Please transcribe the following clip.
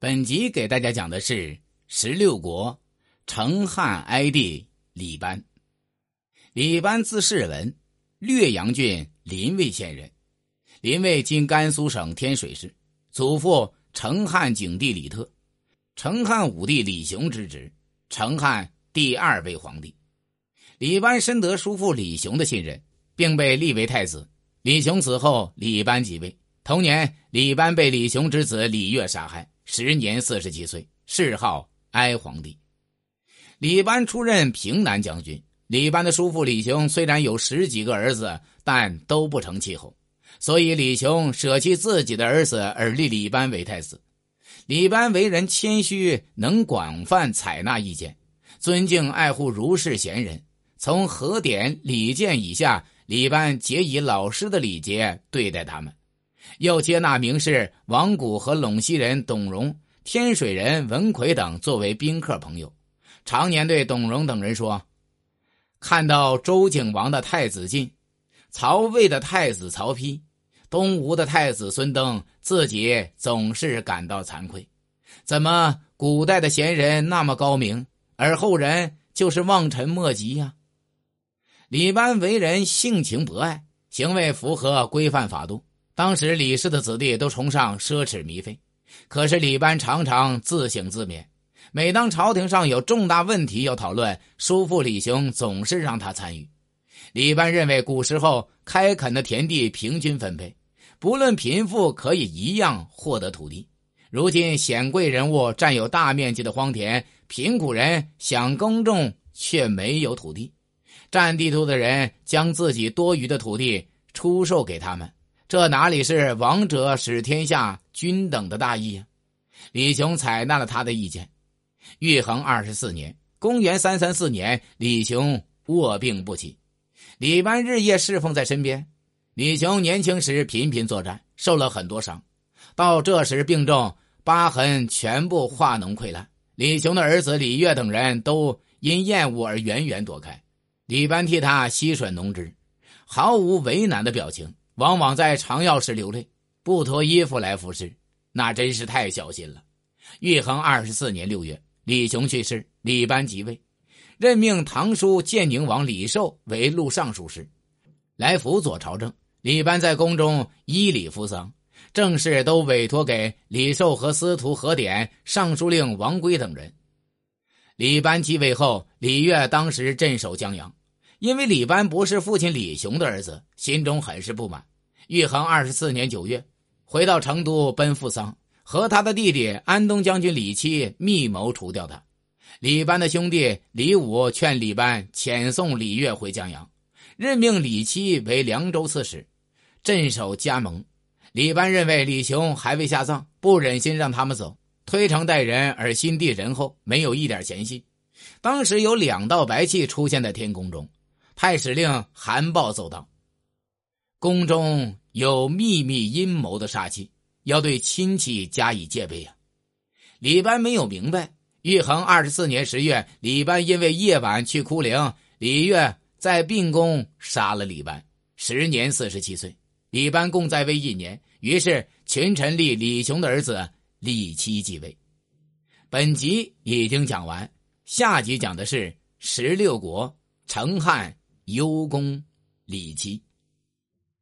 本集给大家讲的是十六国成汉哀帝李班。李班字世文，略阳郡临渭县人。临渭今甘肃省天水市，祖父成汉景帝李特，成汉武帝李雄之侄，成汉第二位皇帝。李班深得叔父李雄的信任，并被立为太子。李雄死后，李班即位。同年，李班被李雄之子李悦杀害。时年四十七岁，谥号哀皇帝。李班出任平南将军。李班的叔父李雄虽然有十几个儿子，但都不成气候，所以李雄舍弃自己的儿子而立李班为太子。李班为人谦虚，能广泛采纳意见，尊敬爱护儒士贤人。从和典、礼谏以下，李班皆以老师的礼节对待他们。又接纳名士王谷和陇西人董荣、天水人文奎等作为宾客朋友，常年对董荣等人说：“看到周景王的太子晋、曹魏的太子曹丕、东吴的太子孙登，自己总是感到惭愧。怎么古代的贤人那么高明，而后人就是望尘莫及呀？”李班为人性情博爱，行为符合规范法度。当时李氏的子弟都崇尚奢侈靡费，可是李班常常自省自勉。每当朝廷上有重大问题要讨论，叔父李雄总是让他参与。李班认为，古时候开垦的田地平均分配，不论贫富可以一样获得土地。如今显贵人物占有大面积的荒田，贫苦人想耕种却没有土地，占地图的人将自己多余的土地出售给他们。这哪里是王者使天下均等的大义呀？李雄采纳了他的意见。玉衡二十四年（公元三三四年），李雄卧病不起，李班日夜侍奉在身边。李雄年轻时频频作战，受了很多伤，到这时病重，疤痕全部化脓溃烂。李雄的儿子李悦等人都因厌恶而远远躲开。李班替他吸吮脓汁，毫无为难的表情。往往在长药时流泪，不脱衣服来服侍，那真是太小心了。玉衡二十四年六月，李雄去世，李班即位，任命堂叔建宁王李寿为录尚书事，来辅佐朝政。李班在宫中依礼扶丧，政事都委托给李寿和司徒何典、尚书令王圭等人。李班继位后，李悦当时镇守江阳。因为李班不是父亲李雄的儿子，心中很是不满。玉衡二十四年九月，回到成都奔赴丧，和他的弟弟安东将军李七密谋除掉他。李班的兄弟李武劝李班遣送李悦回江阳，任命李七为凉州刺史，镇守加盟。李班认为李雄还未下葬，不忍心让他们走，推诚待人而心地仁厚，没有一点嫌隙。当时有两道白气出现在天空中。太史令韩豹奏道：“宫中有秘密阴谋的杀气，要对亲戚加以戒备呀。”李班没有明白。玉衡二十四年十月，李班因为夜晚去哭灵，李月在病宫杀了李班，时年四十七岁。李班共在位一年，于是群臣立李雄的儿子李七继位。本集已经讲完，下集讲的是十六国成汉。幽公李吉。